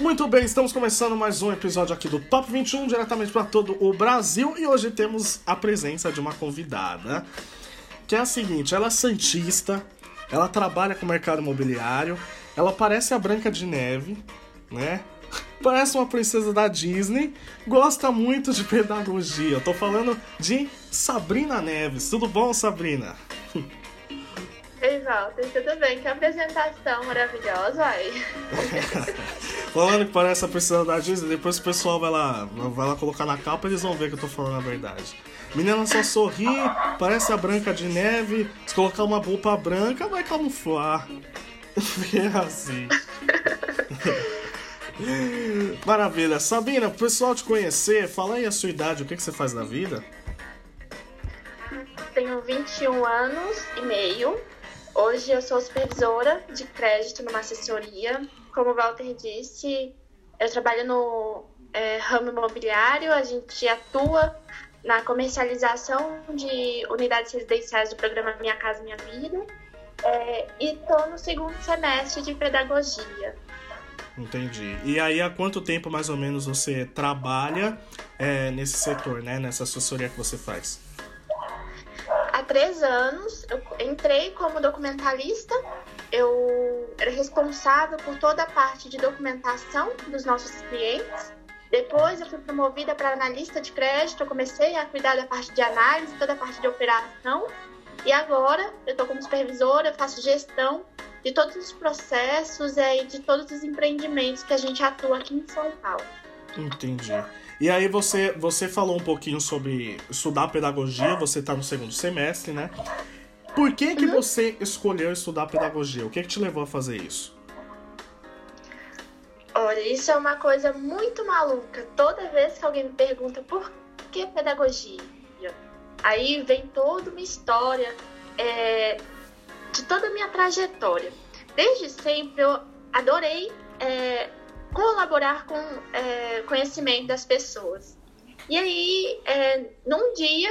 Muito bem, estamos começando mais um episódio aqui do Top 21, diretamente para todo o Brasil. E hoje temos a presença de uma convidada, que é a seguinte: ela é santista, ela trabalha com o mercado imobiliário, ela parece a Branca de Neve, né? Parece uma princesa da Disney, gosta muito de pedagogia. Eu tô falando de Sabrina Neves. Tudo bom, Sabrina? Ei, Walter, tudo bem? Que apresentação maravilhosa aí. falando que parece a da Disney, depois o pessoal vai lá, vai lá colocar na capa e eles vão ver que eu tô falando a verdade. Menina só sorri, parece a Branca de Neve. Se colocar uma roupa branca, vai camuflar. É assim. Maravilha. Sabina, pro pessoal te conhecer, fala aí a sua idade, o que, que você faz na vida? Tenho 21 anos e meio. Hoje eu sou supervisora de crédito numa assessoria. Como o Walter disse, eu trabalho no é, ramo imobiliário, a gente atua na comercialização de unidades residenciais do programa Minha Casa Minha Vida. É, e estou no segundo semestre de pedagogia. Entendi. E aí, há quanto tempo mais ou menos você trabalha é, nesse setor, né? Nessa assessoria que você faz? Há três anos, eu entrei como documentalista. Eu era responsável por toda a parte de documentação dos nossos clientes. Depois, eu fui promovida para analista de crédito. Eu comecei a cuidar da parte de análise, toda a parte de operação. E agora, eu estou como supervisora, faço gestão de todos os processos é, e de todos os empreendimentos que a gente atua aqui em São Paulo. Entendi. E aí você, você falou um pouquinho sobre estudar pedagogia, você está no segundo semestre, né? Por que que uhum. você escolheu estudar pedagogia? O que, que te levou a fazer isso? Olha, isso é uma coisa muito maluca. Toda vez que alguém me pergunta por que pedagogia, aí vem toda uma história é, de toda a minha trajetória. Desde sempre eu adorei é, colaborar com é, conhecimento das pessoas. E aí, é, num dia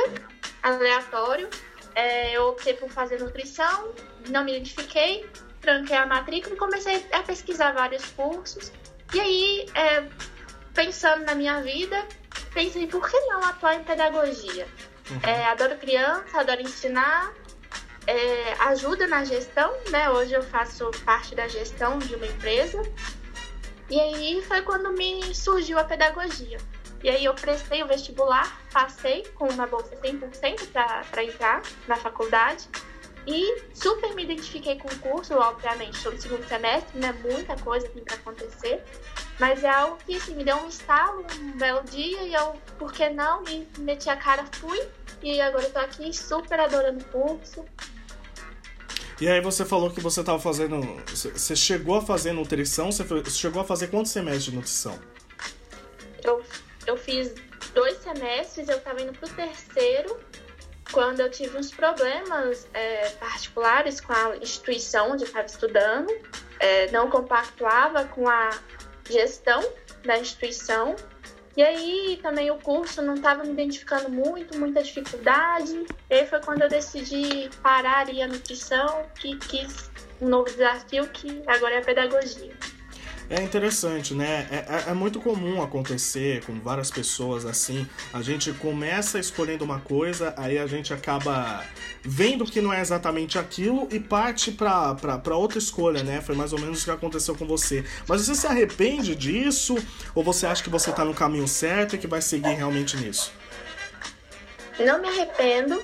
aleatório, é, eu optei por fazer nutrição, não me identifiquei, tranquei a matrícula e comecei a pesquisar vários cursos. E aí, é, pensando na minha vida, pensei, por que não atuar em pedagogia? Uhum. É, adoro criança, adoro ensinar, é, ajuda na gestão, né? Hoje eu faço parte da gestão de uma empresa. E aí foi quando me surgiu a pedagogia. E aí eu prestei o vestibular, passei com uma bolsa 100% para entrar na faculdade. E super me identifiquei com o curso, obviamente, estou no segundo semestre, né? Muita coisa tem para acontecer. Mas é algo que assim, me deu um estalo, um belo dia, e eu, por que não, me meti a cara, fui. E agora tô aqui super adorando o curso, e aí você falou que você estava fazendo. Você chegou a fazer nutrição? Você chegou a fazer quantos semestres de nutrição? Eu, eu fiz dois semestres, eu estava indo pro terceiro, quando eu tive uns problemas é, particulares com a instituição onde eu estava estudando, é, não compactuava com a gestão da instituição e aí também o curso não estava me identificando muito, muita dificuldade. E aí foi quando eu decidi parar ali a nutrição, que quis um novo desafio que agora é a pedagogia. É interessante, né? É, é, é, muito comum acontecer com várias pessoas assim. A gente começa escolhendo uma coisa, aí a gente acaba vendo que não é exatamente aquilo e parte pra, pra, pra outra escolha, né? Foi mais ou menos o que aconteceu com você. Mas você se arrepende disso? Ou você acha que você tá no caminho certo e que vai seguir realmente nisso? Não me arrependo.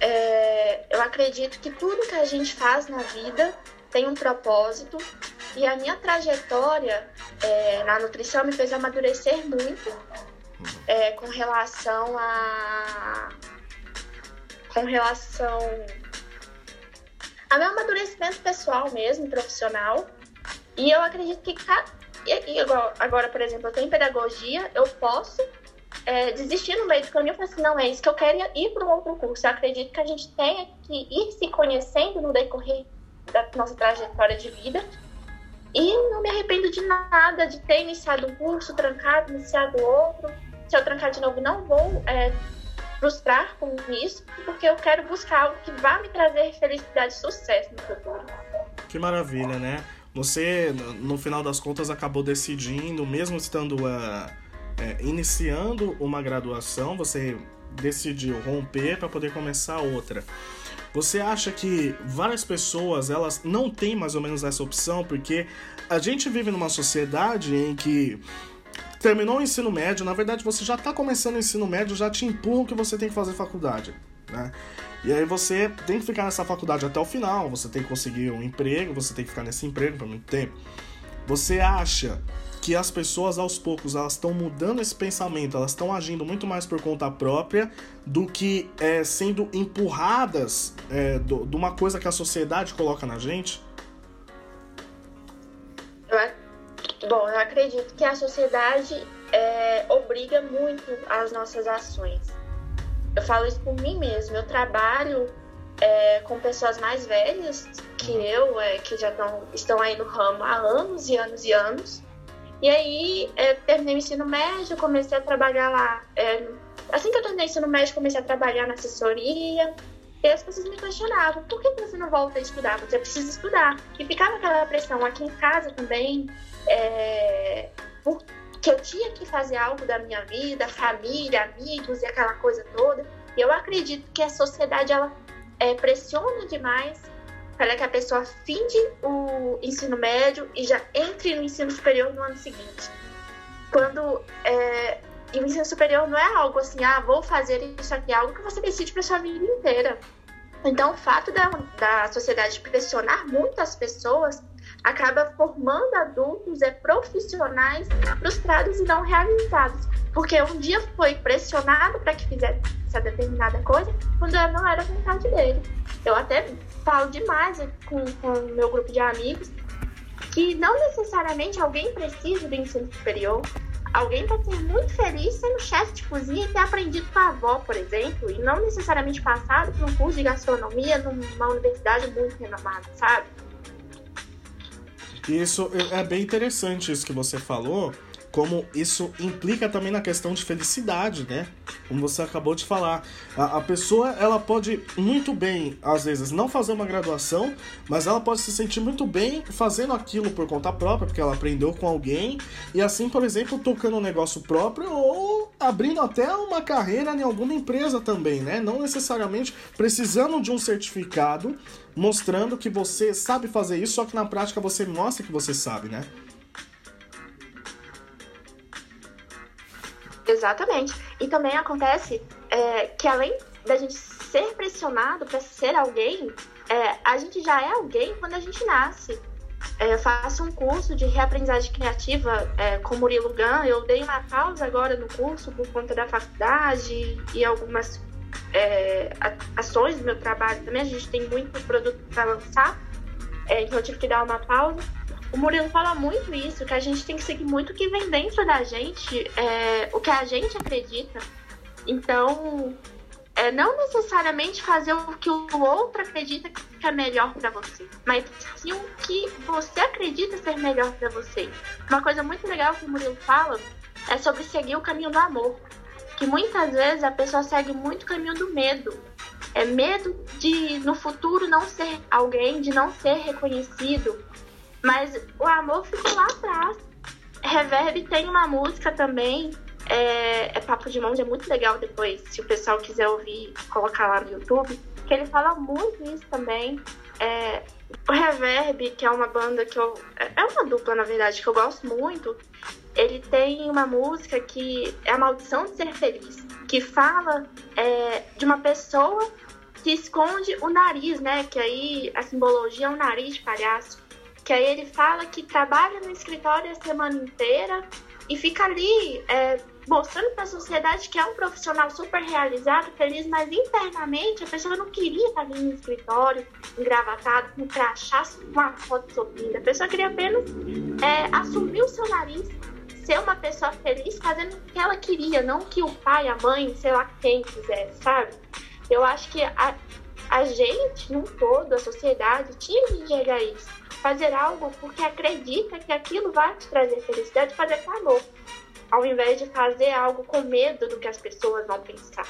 É, eu acredito que tudo que a gente faz na vida tem um propósito e a minha trajetória é, na nutrição me fez amadurecer muito é, com relação a. com relação a meu amadurecimento pessoal mesmo, profissional. E eu acredito que e, agora, por exemplo, eu tenho pedagogia, eu posso é, desistir no meio do caminho e falar assim, não, é isso que eu quero ir para um outro curso. Eu acredito que a gente tenha que ir se conhecendo no decorrer da nossa trajetória de vida e não me arrependo de nada, de ter iniciado um curso, trancado, iniciado outro. Se eu trancar de novo, não vou é, frustrar com isso, porque eu quero buscar algo que vá me trazer felicidade e sucesso no futuro. Que maravilha, né? você, no final das contas, acabou decidindo, mesmo estando uh, é, iniciando uma graduação, você decidiu romper para poder começar outra. Você acha que várias pessoas elas não têm mais ou menos essa opção porque a gente vive numa sociedade em que terminou o ensino médio, na verdade você já está começando o ensino médio, já te empurram que você tem que fazer faculdade, né? E aí você tem que ficar nessa faculdade até o final, você tem que conseguir um emprego, você tem que ficar nesse emprego por muito tempo. Você acha que as pessoas aos poucos elas estão mudando esse pensamento, elas estão agindo muito mais por conta própria do que é, sendo empurradas é, do, de uma coisa que a sociedade coloca na gente? Eu, bom, eu acredito que a sociedade é, obriga muito as nossas ações. Eu falo isso por mim mesmo. Eu trabalho é, com pessoas mais velhas que uhum. eu, é, que já tão, estão aí no ramo há anos e anos e anos. E aí, é, terminei o ensino médio, comecei a trabalhar lá. É, assim que eu terminei o ensino médio, comecei a trabalhar na assessoria. E as pessoas me questionavam: por que você não volta a estudar? Você precisa estudar. E ficava aquela pressão aqui em casa também, é, porque eu tinha que fazer algo da minha vida, família, amigos e aquela coisa toda. E eu acredito que a sociedade ela é, pressiona demais para que a pessoa finde o ensino médio e já entre no ensino superior no ano seguinte. Quando é, o ensino superior não é algo assim, ah, vou fazer isso aqui, é algo que você decide para sua vida inteira. Então, o fato da, da sociedade pressionar muito as pessoas acaba formando adultos é, profissionais frustrados e não realizados. Porque um dia foi pressionado para que fizesse essa determinada coisa, quando não era vontade dele. Eu até falo demais com o meu grupo de amigos que não necessariamente alguém precisa do ensino superior. Alguém pode ser muito feliz sendo chefe de cozinha e ter aprendido com a avó, por exemplo, e não necessariamente passado por um curso de gastronomia numa universidade muito renomada, sabe? Isso é bem interessante isso que você falou, como isso implica também na questão de felicidade, né? Como você acabou de falar. A, a, pessoa, ela pode muito bem, às vezes, não fazer uma graduação, mas ela pode se sentir muito bem fazendo aquilo por conta própria, porque ela aprendeu com alguém, e assim, por exemplo, tocando um negócio próprio ou abrindo até uma carreira em alguma empresa também, né? Não necessariamente precisando de um certificado mostrando que você sabe fazer isso, só que na prática você mostra que você sabe, né? Exatamente. E também acontece é, que além da gente ser pressionado para ser alguém, é, a gente já é alguém quando a gente nasce. É, faço um curso de reaprendizagem criativa é, com Murilo Gun. Eu dei uma pausa agora no curso por conta da faculdade e algumas é, ações do meu trabalho também. A gente tem muito produto para lançar, é, então eu tive que dar uma pausa. O Murilo fala muito isso, que a gente tem que seguir muito o que vem dentro da gente, é, o que a gente acredita. Então, é não necessariamente fazer o que o outro acredita que é melhor para você, mas sim o que você acredita ser melhor para você. Uma coisa muito legal que o Murilo fala é sobre seguir o caminho do amor, que muitas vezes a pessoa segue muito o caminho do medo. É medo de no futuro não ser alguém, de não ser reconhecido, mas o amor ficou lá atrás. Reverb tem uma música também, é, é Papo de Monge, é muito legal depois, se o pessoal quiser ouvir, colocar lá no YouTube, que ele fala muito isso também. É, o Reverb, que é uma banda que eu. É uma dupla, na verdade, que eu gosto muito. Ele tem uma música que é a maldição de ser feliz, que fala é, de uma pessoa que esconde o nariz, né? Que aí a simbologia é um nariz de palhaço que aí ele fala que trabalha no escritório a semana inteira e fica ali é, mostrando para a sociedade que é um profissional super realizado, feliz, mas internamente a pessoa não queria estar ali no escritório, engravatado, com crachá, uma foto sorrindo. A pessoa queria apenas é, assumir o seu nariz, ser uma pessoa feliz, fazendo o que ela queria, não que o pai, a mãe, sei lá quem quisesse, sabe? Eu acho que a, a gente, num todo, a sociedade, tinha que enxergar isso fazer algo porque acredita que aquilo vai te trazer felicidade, fazer com amor, ao invés de fazer algo com medo do que as pessoas vão pensar.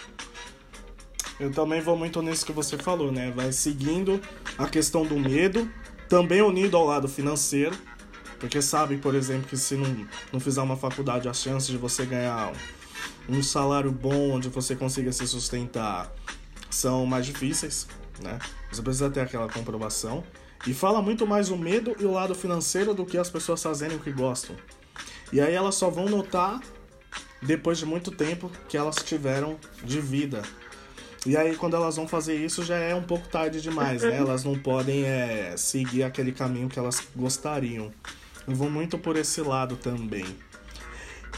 Eu também vou muito nisso que você falou, né? Vai seguindo a questão do medo, também unido ao lado financeiro, porque sabe, por exemplo, que se não, não fizer uma faculdade, as chances de você ganhar um salário bom onde você consiga se sustentar são mais difíceis, né? Você precisa ter aquela comprovação. E fala muito mais o medo e o lado financeiro do que as pessoas fazerem o que gostam. E aí elas só vão notar depois de muito tempo que elas tiveram de vida. E aí quando elas vão fazer isso já é um pouco tarde demais, né? Elas não podem é, seguir aquele caminho que elas gostariam. Eu vou muito por esse lado também.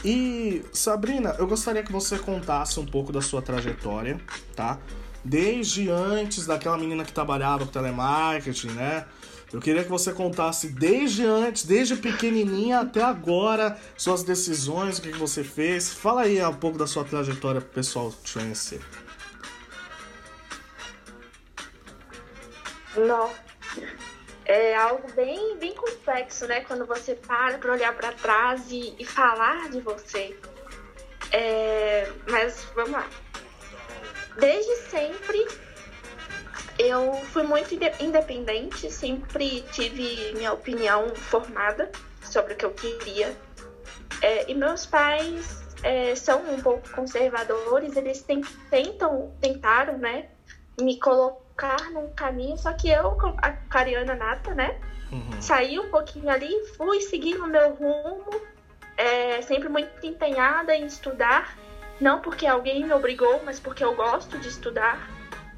E Sabrina, eu gostaria que você contasse um pouco da sua trajetória, tá? Desde antes daquela menina que trabalhava com telemarketing, né? Eu queria que você contasse desde antes, desde pequenininha até agora, suas decisões, o que você fez. Fala aí um pouco da sua trajetória pro pessoal te conhecer. Nossa, é algo bem, bem complexo, né? Quando você para para olhar para trás e, e, falar de você. É, mas vamos lá. Desde sempre eu fui muito independente, sempre tive minha opinião formada sobre o que eu queria. É, e meus pais é, são um pouco conservadores, eles tentam, tentaram, né, me colocar num caminho, só que eu, a cariana nata, né, uhum. saí um pouquinho ali, fui seguindo o meu rumo, é, sempre muito empenhada em estudar, não porque alguém me obrigou, mas porque eu gosto de estudar.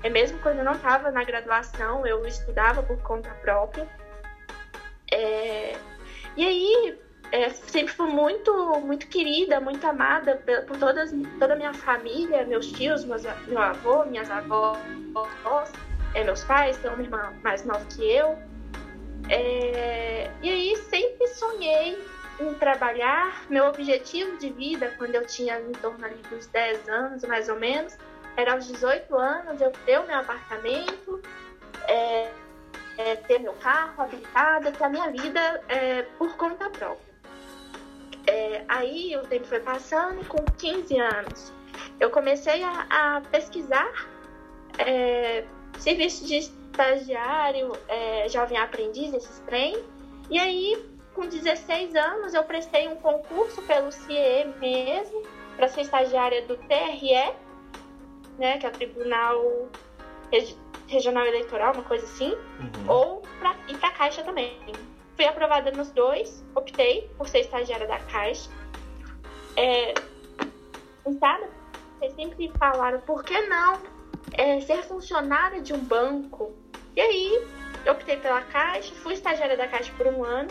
É mesmo quando eu não estava na graduação, eu estudava por conta própria. É... E aí, é, sempre fui muito, muito querida, muito amada por todas, toda a minha família, meus tios, meus, meu avô, minhas avós, é, meus pais, tenho uma irmã mais nova que eu. É, e aí sempre sonhei em trabalhar. Meu objetivo de vida, quando eu tinha em torno ali dos 10 anos, mais ou menos, era aos 18 anos eu ter o meu apartamento, é, é, ter meu carro habilitado, ter a minha vida é, por conta própria. É, aí o tempo foi passando, com 15 anos, eu comecei a, a pesquisar é, serviço de estagiário, é, jovem aprendiz, esses trem, e aí com 16 anos eu prestei um concurso pelo CIE mesmo, para ser estagiária do TRE, né, que é o Tribunal Regional Eleitoral, uma coisa assim, uhum. ou pra, para a Caixa também. Fui aprovada nos dois, optei por ser estagiária da Caixa. É, sabe, vocês sempre falaram, por que não é, ser funcionária de um banco? E aí, eu optei pela Caixa, fui estagiária da Caixa por um ano,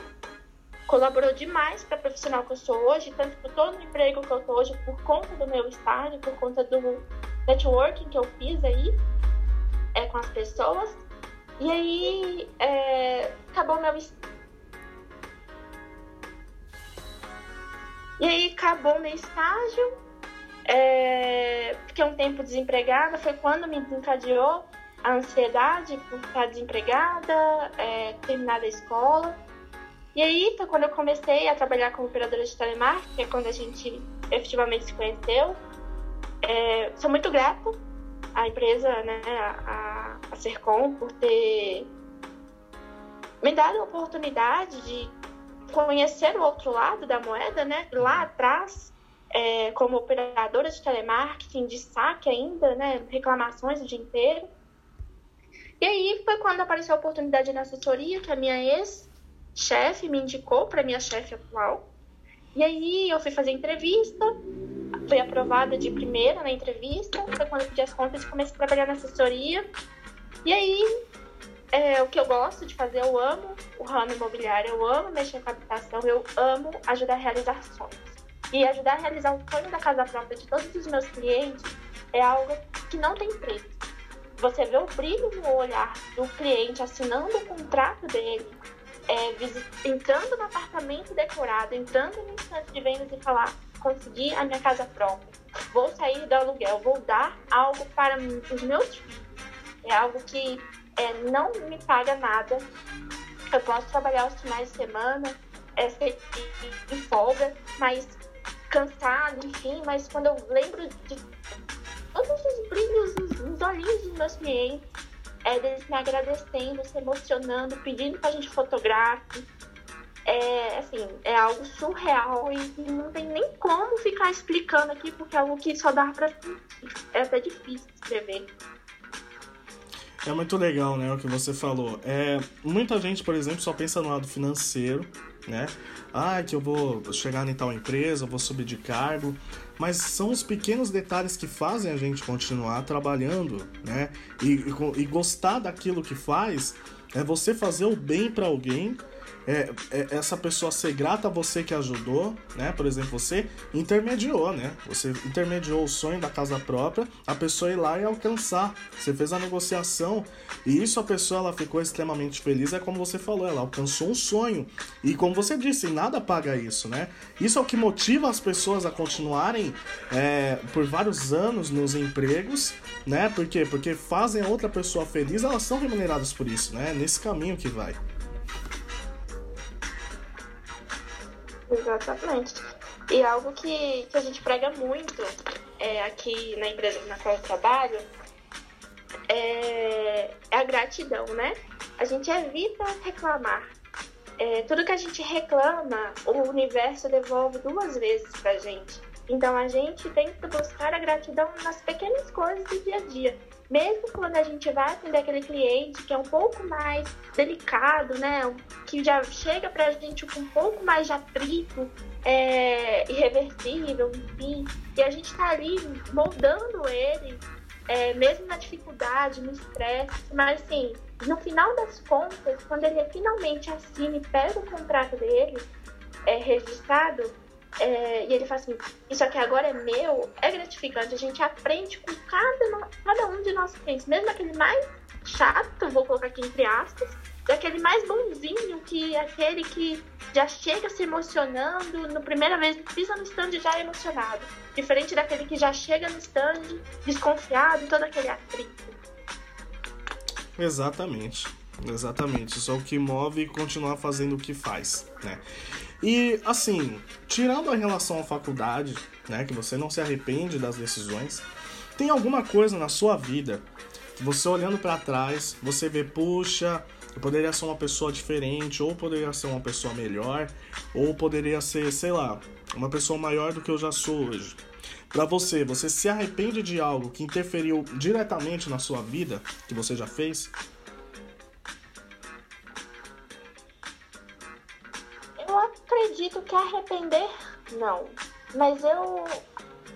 colaborou demais para a profissional que eu sou hoje, tanto eu estou no emprego que eu estou hoje por conta do meu estágio, por conta do networking que eu fiz aí é, com as pessoas. E aí é, acabou meu E aí acabou meu estágio, é, fiquei um tempo desempregada, foi quando me desencadeou a ansiedade por estar desempregada, é, terminar a escola. E aí, então, quando eu comecei a trabalhar como operadora de telemarketing, é quando a gente efetivamente se conheceu, é, sou muito grata à empresa, né, a, a Sercom, por ter me dado a oportunidade de conhecer o outro lado da moeda, né? Lá atrás, é, como operadora de telemarketing, de saque ainda, né? Reclamações o dia inteiro. E aí foi quando apareceu a oportunidade na assessoria, que a minha ex-chefe me indicou para minha chefe atual. E aí eu fui fazer entrevista, fui aprovada de primeira na entrevista, foi quando eu pedi as contas e comecei a trabalhar na assessoria. E aí, é, o que eu gosto de fazer, eu amo o ramo imobiliário, eu amo mexer com habitação, eu amo ajudar a realizar sonhos. E ajudar a realizar o sonho da casa própria de todos os meus clientes é algo que não tem preço. Você vê o brilho no olhar do cliente assinando o contrato dele, é, entrando no apartamento decorado, entrando no instante de vendas e falar: consegui a minha casa própria, vou sair do aluguel, vou dar algo para os meus filhos. É algo que é, não me paga nada. Eu posso trabalhar os finais de semana, é, em folga, mas cansado, enfim. Mas quando eu lembro de todos os brilhos nos olhinhos dos meus clientes, é, deles me agradecendo, se emocionando, pedindo que a gente fotografe. É, assim, é algo surreal e não tem nem como ficar explicando aqui, porque é algo que só dá pra. É até difícil escrever. É muito legal, né, o que você falou. É, muita gente, por exemplo, só pensa no lado financeiro, né? Ah, que eu vou chegar em tal empresa, vou subir de cargo. Mas são os pequenos detalhes que fazem a gente continuar trabalhando, né? E, e, e gostar daquilo que faz. É você fazer o bem para alguém é, é, essa pessoa ser grata a você que ajudou, né? Por exemplo, você intermediou, né? Você intermediou o sonho da casa própria, a pessoa ir lá e alcançar. Você fez a negociação e isso a pessoa ela ficou extremamente feliz. É como você falou, ela alcançou um sonho e como você disse, nada paga isso, né? Isso é o que motiva as pessoas a continuarem é, por vários anos nos empregos, né? Por quê? Porque fazem a outra pessoa feliz, elas são remuneradas por isso, né? Nesse caminho que vai. Exatamente. E algo que, que a gente prega muito é, aqui na empresa na qual eu trabalho é, é a gratidão, né? A gente evita reclamar. É, tudo que a gente reclama, o universo devolve duas vezes pra gente. Então a gente tem que buscar a gratidão nas pequenas coisas do dia a dia mesmo quando a gente vai atender aquele cliente que é um pouco mais delicado, né? Que já chega pra gente com um pouco mais de atrito, é, irreversível, enfim. E a gente tá ali moldando ele, é, mesmo na dificuldade, no estresse, mas assim, no final das contas, quando ele finalmente assina e pega o contrato dele é, registrado, é, e ele fala assim, isso aqui agora é meu, é gratificante. A gente aprende com cada, cada um de nossos clientes, mesmo aquele mais chato, vou colocar aqui entre aspas, e aquele mais bonzinho, que é aquele que já chega se emocionando, no primeira vez pisa no stand já é emocionado. Diferente daquele que já chega no stand desconfiado, todo aquele atrito. Exatamente. Exatamente. Isso é o que move e continuar fazendo o que faz, né? E assim, tirando a relação à faculdade, né, que você não se arrepende das decisões, tem alguma coisa na sua vida que você olhando para trás, você vê, puxa, eu poderia ser uma pessoa diferente, ou poderia ser uma pessoa melhor, ou poderia ser, sei lá, uma pessoa maior do que eu já sou hoje. Para você, você se arrepende de algo que interferiu diretamente na sua vida, que você já fez? Que arrepender, não. Mas eu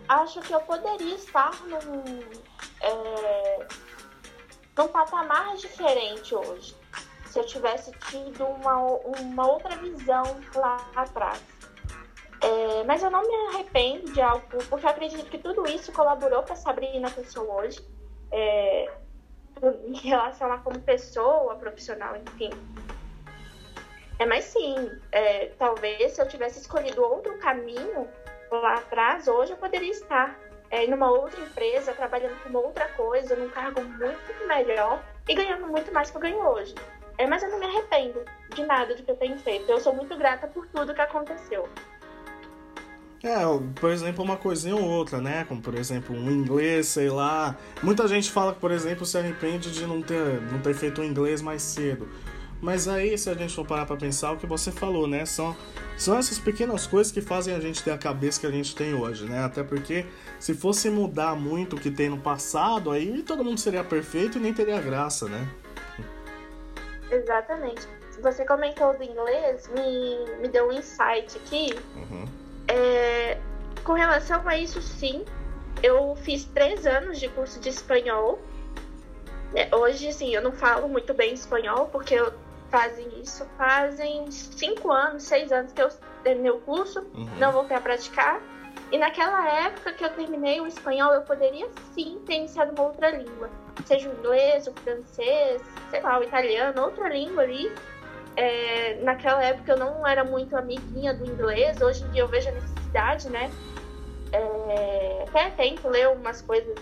acho que eu poderia estar num, é, num patamar diferente hoje. Se eu tivesse tido uma, uma outra visão lá atrás. É, mas eu não me arrependo de algo, porque eu acredito que tudo isso colaborou para Sabrina que eu sou hoje. É, em relação a como pessoa, profissional, enfim. É, mas sim, é, talvez se eu tivesse escolhido outro caminho lá atrás, hoje eu poderia estar é, em uma outra empresa, trabalhando com outra coisa, num cargo muito melhor e ganhando muito mais que eu ganho hoje. É, mas eu não me arrependo de nada do que eu tenho feito. Eu sou muito grata por tudo que aconteceu. É, por exemplo, uma coisinha ou outra, né? Como, por exemplo, um inglês, sei lá. Muita gente fala que, por exemplo, se arrepende de não ter, não ter feito o inglês mais cedo. Mas aí, se a gente for parar pra pensar, o que você falou, né? São, são essas pequenas coisas que fazem a gente ter a cabeça que a gente tem hoje, né? Até porque se fosse mudar muito o que tem no passado, aí todo mundo seria perfeito e nem teria graça, né? Exatamente. Você comentou do inglês, me, me deu um insight aqui. Uhum. É, com relação a isso, sim. Eu fiz três anos de curso de espanhol. É, hoje, sim, eu não falo muito bem espanhol, porque eu fazem isso fazem cinco anos, seis anos que eu terminei o curso, uhum. não voltei a praticar. E naquela época que eu terminei o espanhol, eu poderia sim ter iniciado uma outra língua, seja o inglês, o francês, sei lá, o italiano, outra língua ali. É, naquela época eu não era muito amiguinha do inglês, hoje em dia eu vejo a necessidade, né? É, até tento ler umas coisas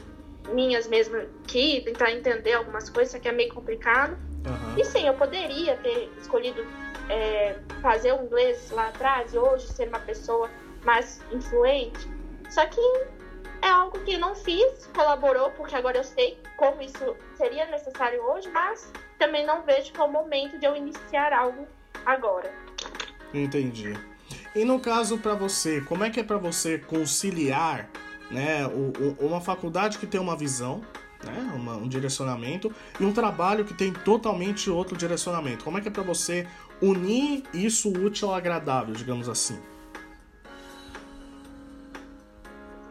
minhas mesmo aqui, tentar entender algumas coisas, só que é meio complicado. Uhum. E sim, eu poderia ter escolhido é, fazer o inglês lá atrás e hoje ser uma pessoa mais influente. Só que é algo que não fiz, colaborou, porque agora eu sei como isso seria necessário hoje, mas também não vejo que é o momento de eu iniciar algo agora. Entendi. E no caso para você, como é que é para você conciliar, né, uma faculdade que tem uma visão, né, uma, um direcionamento e um trabalho que tem totalmente outro direcionamento? Como é que é para você unir isso útil ao agradável, digamos assim?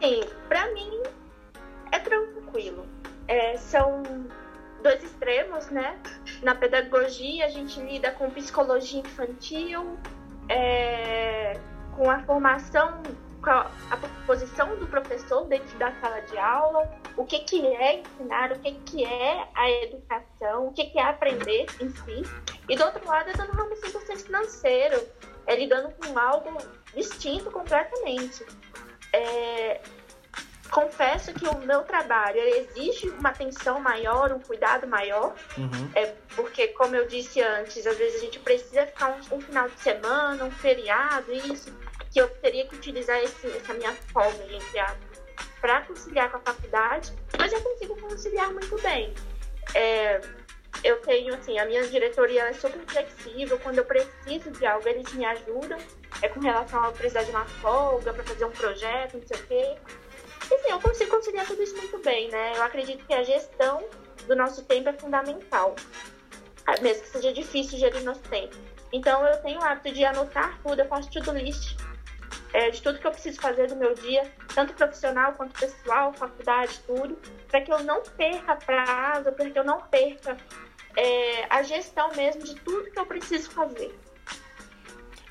Sim, para mim é tranquilo. É, são dois extremos, né? Na pedagogia a gente lida com psicologia infantil, é, com a formação, a, posição do professor dentro da sala de aula, o que, que é ensinar, o que, que é a educação, o que, que é aprender em si. E do outro lado, eu tô no ramo 100% financeiro, é, lidando com algo distinto completamente. É, confesso que o meu trabalho exige uma atenção maior, um cuidado maior, uhum. é porque, como eu disse antes, às vezes a gente precisa ficar um, um final de semana, um feriado, isso, que eu teria que utilizar esse, essa minha folga, entre aspas, para conciliar com a faculdade, mas eu consigo conciliar muito bem. É, eu tenho, assim, a minha diretoria é super flexível, quando eu preciso de algo, eles me ajudam, é com relação a precisar de uma folga para fazer um projeto, não sei o quê. Enfim, eu consigo conciliar tudo isso muito bem, né? Eu acredito que a gestão do nosso tempo é fundamental, ah, mesmo que seja difícil gerir nosso tempo. Então, eu tenho o hábito de anotar tudo, eu faço to-do list é, de tudo que eu preciso fazer do meu dia, tanto profissional quanto pessoal, faculdade, tudo, para que eu não perca prazo, para que eu não perca é, a gestão mesmo de tudo que eu preciso fazer.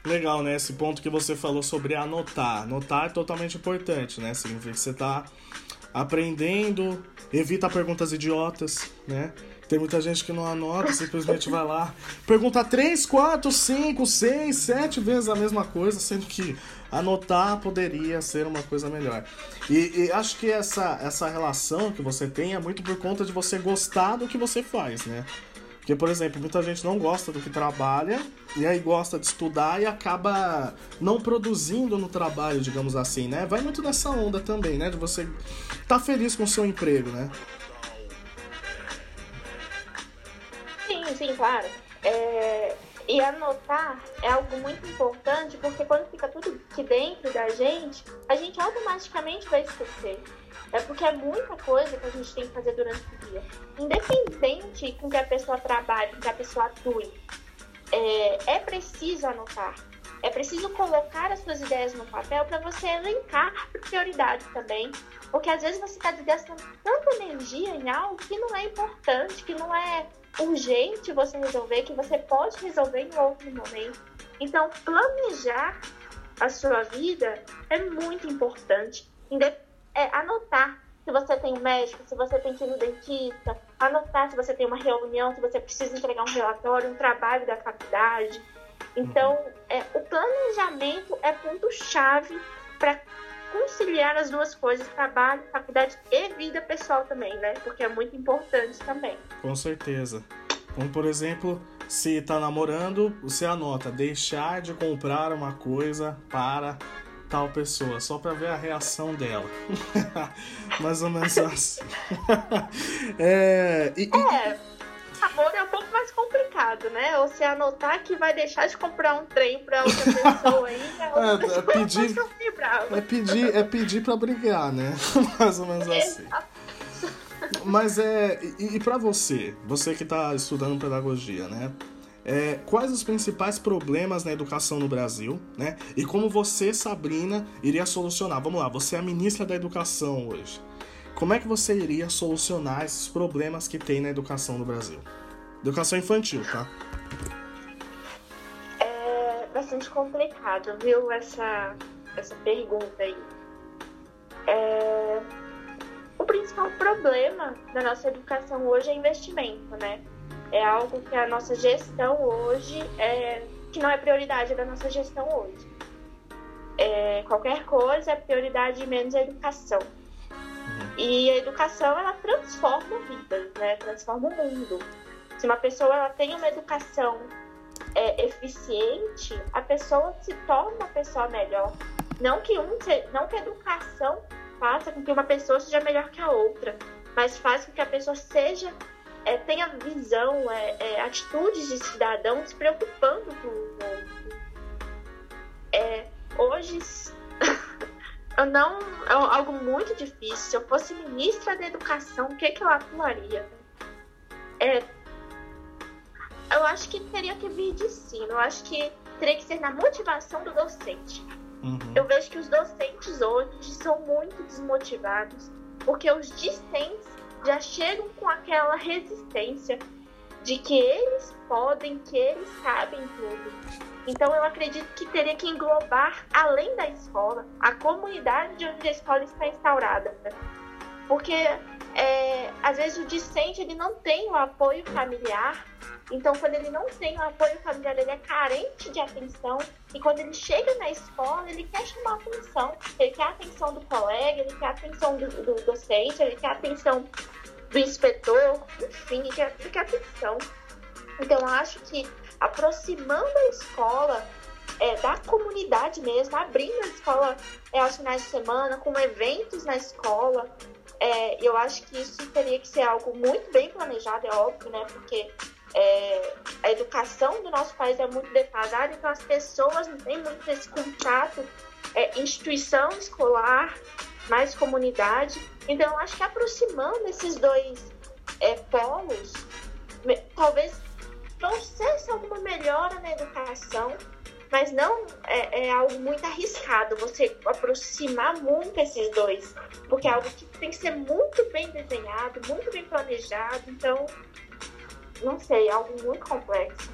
Legal, né? Esse ponto que você falou sobre anotar. Anotar é totalmente importante, né? Significa que você está aprendendo, evita perguntas idiotas, né? Tem muita gente que não anota, simplesmente vai lá, pergunta 3, 4, 5, 6, 7 vezes a mesma coisa, sendo que anotar poderia ser uma coisa melhor. E, e, acho que essa, essa relação que você tem é muito por conta de você gostar do que você faz, né? Porque, por exemplo, muita gente não gosta do que trabalha e aí gosta de estudar e acaba não produzindo no trabalho, digamos assim, né? Vai muito nessa onda também, né? De você estar tá feliz com o seu emprego, né? Sim, sim, claro. É... E anotar é algo muito importante porque quando fica tudo aqui dentro da gente, a gente automaticamente vai esquecer. É porque é muita coisa que a gente tem que fazer durante o dia. Independente com que a pessoa trabalhe, com que a pessoa atue, é, é preciso anotar. É preciso colocar as suas ideias no papel para você elencar prioridades também. Porque às vezes você está desgastando tanta energia em algo que não é importante, que não é urgente você resolver, que você pode resolver em outro momento. Então, planejar a sua vida é muito importante. É anotar se você tem um médico, se você tem que ir no dentista, anotar se você tem uma reunião, se você precisa entregar um relatório, um trabalho da faculdade. Então, uhum. é, o planejamento é ponto-chave para conciliar as duas coisas, trabalho, faculdade e vida pessoal também, né? Porque é muito importante também. Com certeza. Como, por exemplo, se está namorando, você anota deixar de comprar uma coisa para tal pessoa, só para ver a reação dela. Mais ou menos assim. é, e, é, amor é um pouco mais complicado, né? Ou se anotar que vai deixar de comprar um trem para outra pessoa aí, né? é, é, pedir, é pedir, é pedir para brigar, né? Mais ou menos assim. Mas é. E, e para você, você que está estudando pedagogia, né? é, quais os principais problemas na educação no Brasil, né? E como você, Sabrina, iria solucionar? Vamos lá, você é a ministra da Educação hoje. Como é que você iria solucionar esses problemas que tem na educação no Brasil? Educação infantil, tá? É bastante complicado, viu, essa, essa pergunta aí. É... O principal problema da nossa educação hoje é investimento, né? é algo que a nossa gestão hoje é que não é prioridade da nossa gestão hoje. É, qualquer coisa é prioridade menos a educação. Uhum. E a educação ela transforma vidas, né? Transforma o mundo. Se uma pessoa ela tem uma educação é, eficiente, a pessoa se torna uma pessoa melhor. Não que um, não que a educação faça com que uma pessoa seja melhor que a outra, mas faz com que a pessoa seja é, tenha visão, é, é, atitudes de cidadão se preocupando com o outro. É, hoje eu não é algo muito difícil. Se eu fosse ministra da educação, o que, que eu atuaria? É, eu acho que teria que vir de cima. Eu acho que teria que ser na motivação do docente. Uhum. Eu vejo que os docentes hoje são muito desmotivados, porque os discentes já chegam com aquela resistência de que eles podem, que eles sabem tudo. Então eu acredito que teria que englobar, além da escola, a comunidade de onde a escola está instaurada. Porque é, às vezes o discente ele não tem o apoio familiar, então quando ele não tem o apoio familiar, ele é carente de atenção, e quando ele chega na escola, ele quer chamar atenção, ele quer a atenção do colega, ele quer a atenção do, do docente, ele quer a atenção do inspetor, enfim, ele quer, ele quer atenção. Então eu acho que aproximando a escola é, da comunidade mesmo, abrindo a escola é, aos finais de semana, com eventos na escola. É, eu acho que isso teria que ser algo muito bem planejado, é óbvio, né? Porque é, a educação do nosso país é muito defasada, então as pessoas não têm muito esse contato é, instituição escolar mais comunidade. Então, eu acho que aproximando esses dois é, polos, talvez trouxesse alguma melhora na educação, mas não é, é, algo muito arriscado você aproximar muito esses dois, porque é algo que tem que ser muito bem desenhado, muito bem planejado, então não sei, é algo muito complexo.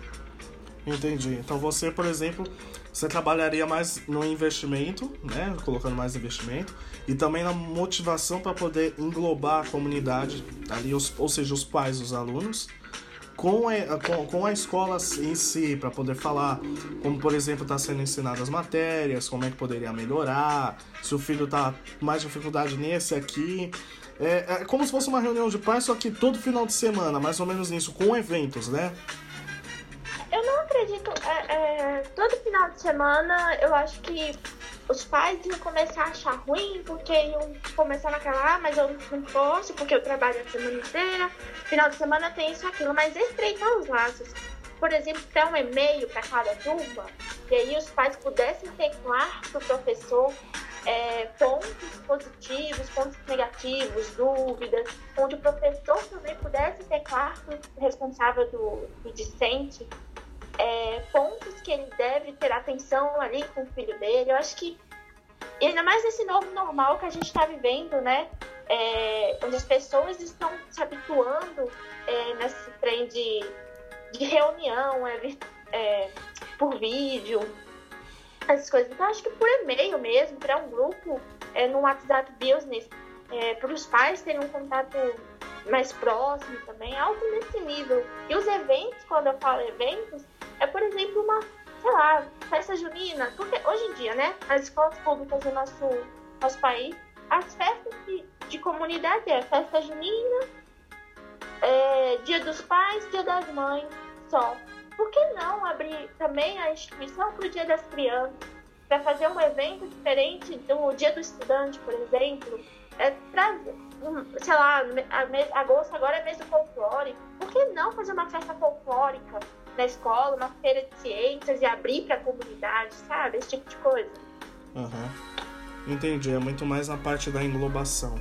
Entendi. Então você, por exemplo, você trabalharia mais no investimento, né, colocando mais investimento, e também na motivação para poder englobar a comunidade ali, os, ou seja, os pais, os alunos, com a, com, a escola em si, para poder falar como, por exemplo, está sendo ensinadas as matérias, como é que poderia melhorar, se o filho tá com mais dificuldade nesse aqui. É, é como se fosse uma reunião de pais, só que todo final de semana, mais ou menos isso, com eventos, né? Eu não acredito. É, é, todo final de semana eu acho que os pais iam começar a achar ruim, porque iam começar naquela, ah, mas eu não posso, porque eu trabalho a semana inteira, final de semana tem isso aquilo, mas estreitar os laços. Por exemplo, ter um e-mail para cada turma, e aí os pais pudessem teclar para o professor é, pontos positivos, pontos negativos, dúvidas, onde o professor também pudesse teclar para o responsável do, do discente é, pontos que ele deve ter atenção ali com o filho dele. Eu acho que, ainda mais nesse novo normal que a gente está vivendo, né? É, onde as pessoas estão se habituando é, nesse trem de, de reunião, é, é, por vídeo, essas coisas. Então, acho que por e-mail mesmo, para um grupo é, no WhatsApp Business, para os pais terem um contato mais próximo também, algo nesse nível. E os eventos, quando eu falo eventos, é, por exemplo, uma, sei lá, festa junina. Porque hoje em dia, né, as escolas públicas do nosso, nosso país, as festas de, de comunidade é festa junina, é, dia dos pais, dia das mães, só. Por que não abrir também a instituição para o dia das crianças? Para fazer um evento diferente do dia do estudante, por exemplo? É, pra, sei lá, agosto agora é mês do folclore. Por que não fazer uma festa folclórica? Na escola, uma feira de ciências e abrir para a comunidade, sabe? Esse tipo de coisa. Uhum. Entendi, é muito mais na parte da englobação.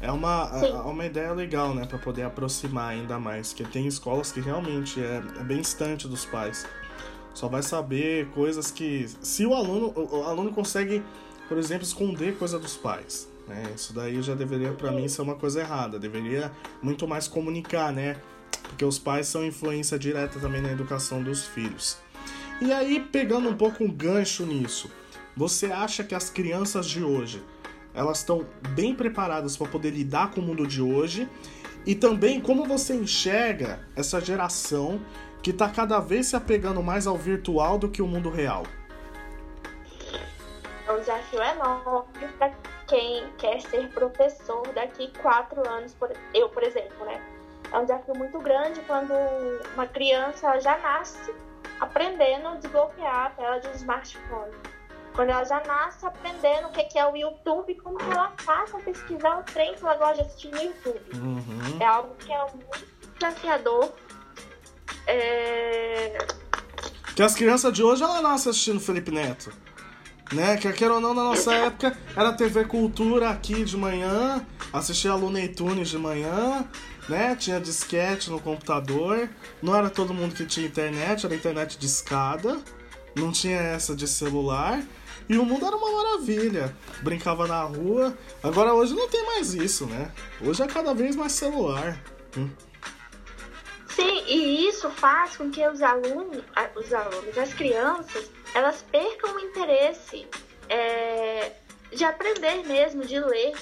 É uma, é, é uma ideia legal, né, para poder aproximar ainda mais, que tem escolas que realmente é, é bem distante dos pais. Só vai saber coisas que se o aluno o aluno consegue, por exemplo, esconder coisa dos pais, né? Isso daí já deveria para mim ser uma coisa errada. Deveria muito mais comunicar, né? Porque os pais são influência direta também na educação dos filhos. E aí, pegando um pouco um gancho nisso, você acha que as crianças de hoje elas estão bem preparadas para poder lidar com o mundo de hoje? E também como você enxerga essa geração que está cada vez se apegando mais ao virtual do que o mundo real? É um desafio enorme para quem quer ser professor daqui quatro anos, eu, por exemplo, né? É um desafio muito grande quando uma criança já nasce aprendendo a desbloquear a tela de um smartphone. Quando ela já nasce aprendendo o que é o YouTube, como que ela faz a pesquisar o trem que ela gosta de assistir no YouTube. Uhum. É algo que é muito desafiador. É... Que as crianças de hoje, ela nasce assistindo Felipe Neto. Né? Que quer ou não, na nossa época, era TV Cultura aqui de manhã, assistia a Looney Tunes de manhã, né? Tinha disquete no computador. Não era todo mundo que tinha internet, era internet de escada. Não tinha essa de celular. E o mundo era uma maravilha. Brincava na rua. Agora hoje não tem mais isso, né? Hoje é cada vez mais celular. Hum. Sim, e isso faz com que os alunos, os alunos, as crianças, elas percam o interesse é, de aprender mesmo, de ler.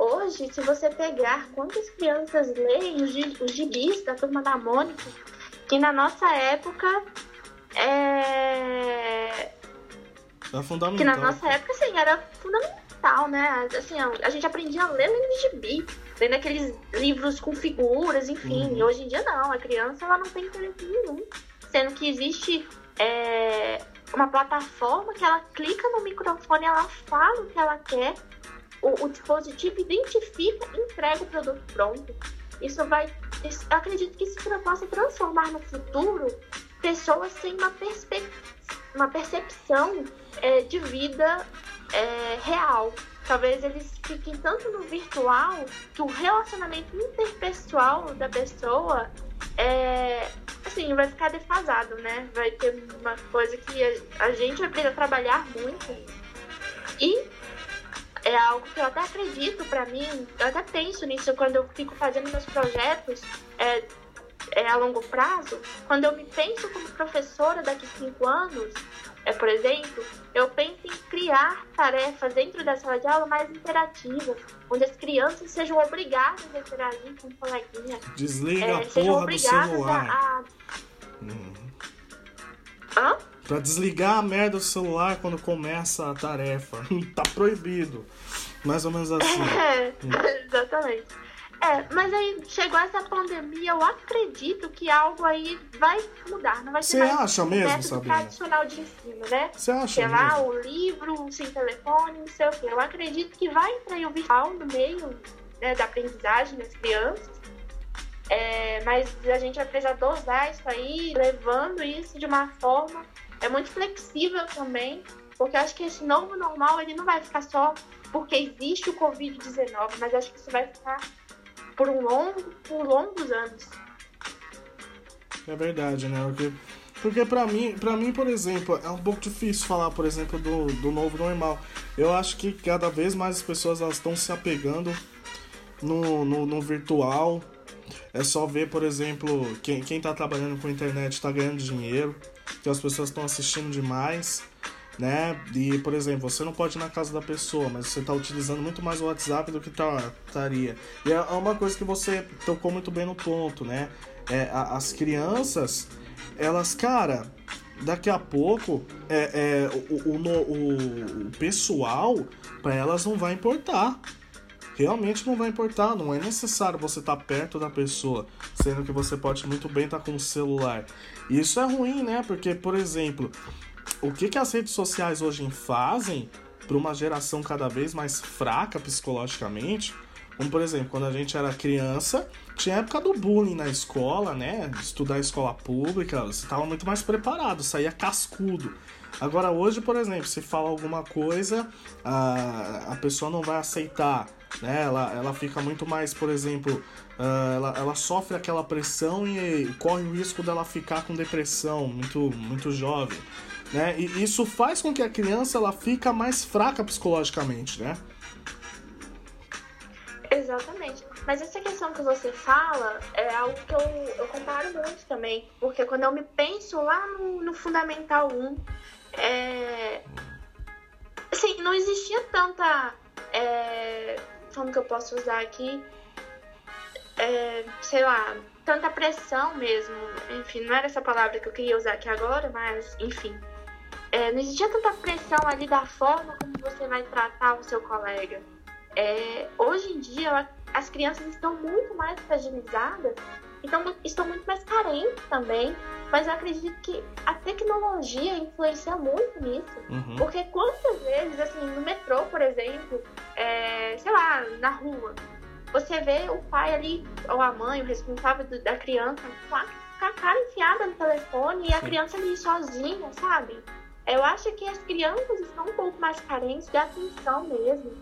Hoje, se você pegar quantas crianças leem os, gibis da turma da Mônica, que na nossa época é. É fundamental. Que na nossa época, sim, era fundamental, né? Assim, a gente aprendia a ler lendo gibi, lendo aqueles livros com figuras, enfim. Uhum. E hoje em dia não, a criança ela não tem interesse nenhum. Sendo que existe é, uma plataforma que ela clica no microfone, ela fala o que ela quer, o, o dispositivo identifica e entrega o produto pronto. Isso vai. Acredito que isso possa transformar no futuro pessoas sem uma, perspe uma percepção é, de vida é, real. Talvez eles fiquem tanto no virtual que o relacionamento interpessoal da pessoa é, assim, vai ficar defasado, né? Vai ter uma coisa que a, a gente vai precisar trabalhar muito. E é algo que eu até acredito para mim, eu até penso nisso quando eu fico fazendo meus projetos é, é, a longo prazo. Quando eu me penso como professora daqui cinco anos, é, por exemplo, eu penso em criar tarefas dentro da sala de aula mais interativas, onde as crianças sejam obrigadas a interagir com o coleguinha. Desliga é, a porra do celular. A, a... Hum. Hã? Pra desligar a merda do celular quando começa a tarefa. tá proibido. Mais ou menos assim. É, exatamente. É, mas aí chegou essa pandemia, eu acredito que algo aí vai mudar. Não vai ser Você acha mesmo, método Sabrina? tradicional de ensino, né? Você acha Sei mesmo? lá, o livro, sem telefone, não sei o quê. Eu acredito que vai entrar o virtual no meio né, da aprendizagem das crianças. É, mas a gente vai precisar dosar isso aí, levando isso de uma forma é muito flexível também, porque acho que esse novo normal ele não vai ficar só porque existe o Covid-19, mas acho que isso vai ficar por um longo, por longos anos. É verdade, né? Porque, porque pra mim, para mim, por exemplo, é um pouco difícil falar, por exemplo, do, do novo normal. Eu acho que cada vez mais as pessoas estão se apegando no, no, no, virtual. É só ver, por exemplo, quem, quem tá trabalhando com internet está ganhando dinheiro, que as pessoas estão assistindo demais né? E, por exemplo, você não pode ir na casa da pessoa, mas você está utilizando muito mais o WhatsApp do que estaria. E é uma coisa que você tocou muito bem no ponto, né? É, as crianças, elas, cara, daqui a pouco, é, é o, o, o, o pessoal, para elas não vai importar realmente não vai importar, não é necessário você estar tá perto da pessoa, sendo que você pode muito bem estar tá com o celular. E isso é ruim, né? Porque, por exemplo, o que, que as redes sociais hoje fazem para uma geração cada vez mais fraca psicologicamente. Como, por exemplo, quando a gente era criança, tinha época do bullying na escola, né? Estudar escola pública, você estava muito mais preparado, saía cascudo. Agora, hoje, por exemplo, se fala alguma coisa, a, a pessoa não vai aceitar, né? Ela, ela fica muito mais, por exemplo, uh, ela, ela sofre aquela pressão e corre o risco dela ficar com depressão muito, muito jovem. Né? E isso faz com que a criança ela fica mais fraca psicologicamente, né? Exatamente. Mas essa questão que você fala é algo que eu, eu comparo muito também. Porque quando eu me penso lá no, no Fundamental 1, é... assim, não existia tanta. É... Como que eu posso usar aqui? É... Sei lá, tanta pressão mesmo. Enfim, não era essa palavra que eu queria usar aqui agora, mas enfim é, não existia tanta pressão ali da forma como você vai tratar o seu colega. É, hoje em dia, as crianças estão muito mais fragilizadas então estão muito mais carentes também. Mas eu acredito que a tecnologia influencia muito nisso. Uhum. Porque quantas vezes, assim, no metrô, por exemplo, é, sei lá, na rua, você vê o pai ali, ou a mãe, o responsável da criança, com a, com a cara enfiada no telefone e a criança ali sozinha, sabe? Eu acho que as crianças estão um pouco mais carentes de atenção mesmo.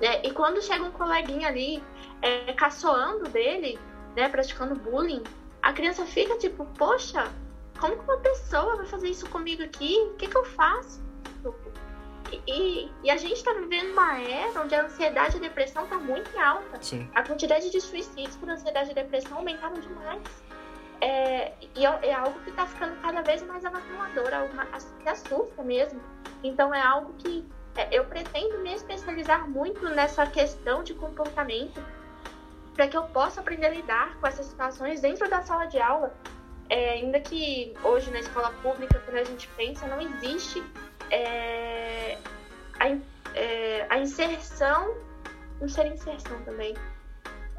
É, e quando chega um coleguinha ali é, caçoando dele, né, praticando bullying, a criança fica tipo, poxa, como que uma pessoa vai fazer isso comigo aqui? O que, que eu faço? E, e, a gente está vivendo uma era onde a ansiedade e a depressão está muito alta. Sim. A quantidade de suicídios por ansiedade e depressão aumentaram demais. É, e é, é algo que está ficando cada vez mais avassalador, que assusta mesmo. Então é algo que é, eu pretendo me especializar muito nessa questão de comportamento para que eu possa aprender a lidar com essas situações dentro da sala de aula. É, ainda que hoje na escola pública, quando a gente pensa, não existe é, a, é, a, inserção, não seria inserção também.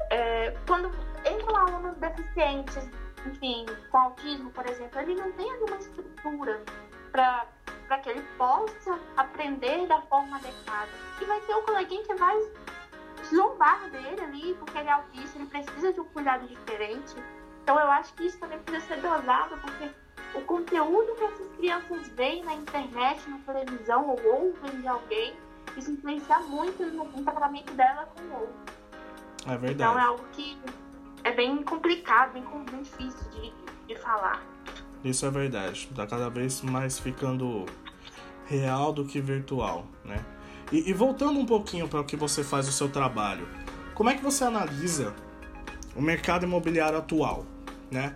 É, quando entram alunos deficientes, enfim, com autismo, por exemplo, ele não tem alguma estrutura para que ele possa aprender da forma adequada. E vai ter um coleguinha que vai zombar dele ali, porque ele é autista, ele precisa de um cuidado diferente. Então eu acho que isso também precisa ser dosado, porque o conteúdo que essas crianças veem na internet, na televisão ou ouvem de alguém, isso influencia muito no, no tratamento dela com o outro. É verdade. Então é algo que é bem complicado, bem, bem difícil de, de falar. Isso é verdade. Tá cada vez mais ficando real do que virtual, né? E, e voltando um pouquinho para o que você faz o seu trabalho, como é que você analisa o mercado imobiliário atual, né?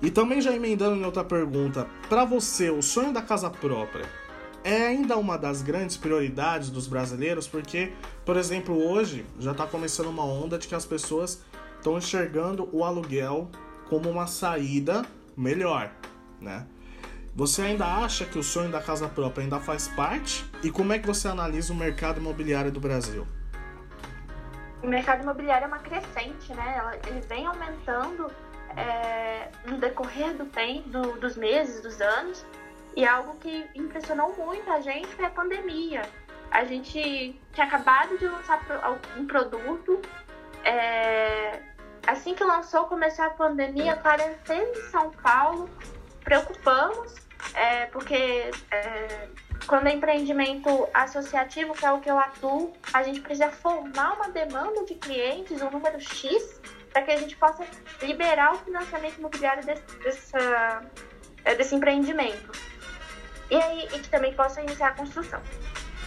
E também já emendando em outra pergunta, para você o sonho da casa própria é ainda uma das grandes prioridades dos brasileiros, porque, por exemplo, hoje já está começando uma onda de que as pessoas estão enxergando o aluguel como uma saída melhor, né? Você ainda acha que o sonho da casa própria ainda faz parte? E como é que você analisa o mercado imobiliário do Brasil? O mercado imobiliário é uma crescente, né? Ele vem aumentando é, no decorrer do tempo, do, dos meses, dos anos. E algo que impressionou muito a gente foi a pandemia. A gente tinha acabado de lançar um produto. É, assim que lançou, começou a pandemia, quarentena em São Paulo. Preocupamos é, porque é, quando é empreendimento associativo, que é o que eu atuo, a gente precisa formar uma demanda de clientes, um número X, para que a gente possa liberar o financiamento imobiliário desse, dessa, é, desse empreendimento. E aí, e que também possa iniciar a construção.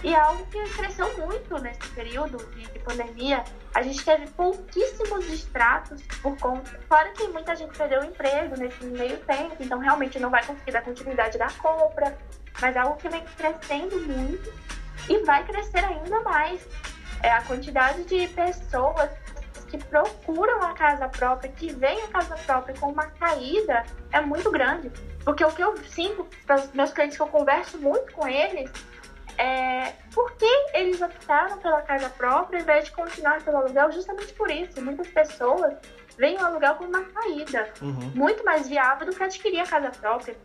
E algo que cresceu muito nesse período de, de, pandemia. A gente teve pouquíssimos distratos por conta. Fora que muita gente perdeu o emprego nesse meio tempo, então realmente não vai conseguir dar continuidade da compra. Mas é algo que vem crescendo muito e vai crescer ainda mais. É a quantidade de pessoas que procuram a casa própria, que veem a casa própria com uma saída, é muito grande. Porque o que eu sinto para os meus clientes que eu converso muito com eles é, eles optaram pela casa própria em vez de continuar pelo aluguel? Justamente por isso. Muitas pessoas veem o aluguel como uma saída uhum. muito mais viável do que adquirir a casa própria.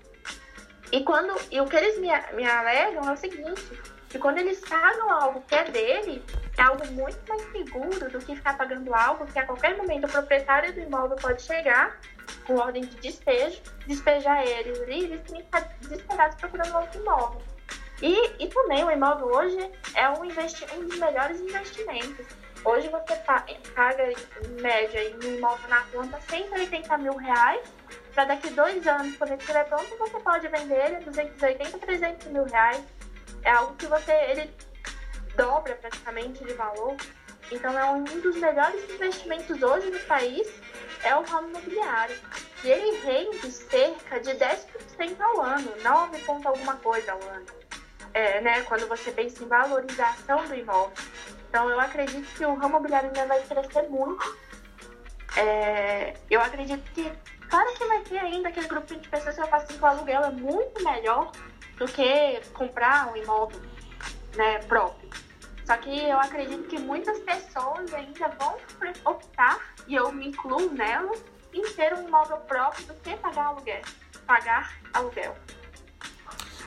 E, quando, e o que eles me, me alegam é o seguinte: que quando eles pagam algo que é dele, é algo muito mais seguro do que ficar pagando algo que a qualquer momento o proprietário do imóvel pode chegar com ordem de despejo, despejar eles ali e eles estar desesperados procurando outro imóvel. E, e também o imóvel hoje é um, investi um dos melhores investimentos. Hoje você paga em média em imóvel na conta 180 mil reais, para daqui dois anos, quando ele estiver pronto, você pode vender ele 280, 300 mil reais. É algo que você ele dobra praticamente de valor. Então é um dos melhores investimentos hoje no país é o ramo imobiliário. E ele rende cerca de 10% ao ano, 9 ponto alguma coisa ao ano é, né, quando você pensa em valorização do imóvel. Então, eu acredito que o ramo imobiliário ainda vai crescer muito. É, eu acredito que, claro que vai ter ainda aquele grupo de pessoas que eu faço assim, que o aluguel é muito melhor do que comprar um imóvel né, próprio. Só que eu acredito que muitas pessoas ainda vão optar, e eu me incluo nelas, em ter um imóvel próprio do que pagar aluguel. Pagar aluguel.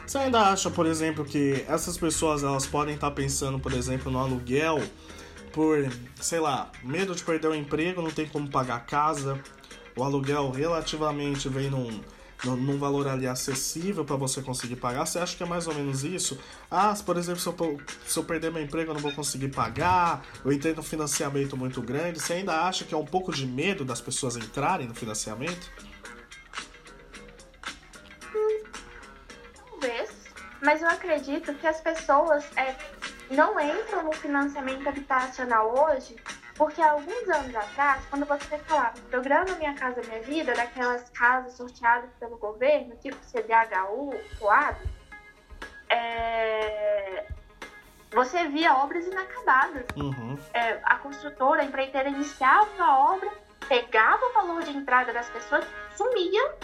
Você ainda acha, por exemplo, que essas pessoas elas podem estar pensando, por exemplo, no aluguel por, sei lá, medo de perder o emprego, não tem como pagar a casa, o aluguel relativamente vem num, num valor ali acessível para você conseguir pagar. Você acha que é mais ou menos isso? Ah, por exemplo, se eu, se eu perder meu emprego eu não vou conseguir pagar, eu entrei num financiamento muito grande. Você ainda acha que é um pouco de medo das pessoas entrarem no financiamento? Mas eu acredito que as pessoas é, não entram no financiamento habitacional hoje porque alguns anos atrás, quando você falava programa Minha Casa Minha Vida, daquelas casas sorteadas pelo governo, tipo CDHU, Coab, é... você via obras inacabadas. Uhum. É, a construtora, a empreiteira iniciava a obra, pegava o valor de entrada das pessoas, sumia,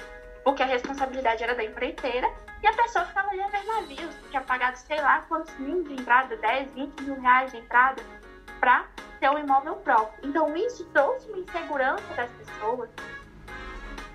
porque a responsabilidade era da empreiteira, e a pessoa ficava ali a ver navios, tinha pagado sei lá quantos mil de entrada, 10, 20 mil reais de entrada, para ter um imóvel próprio. Então isso trouxe uma insegurança das pessoas.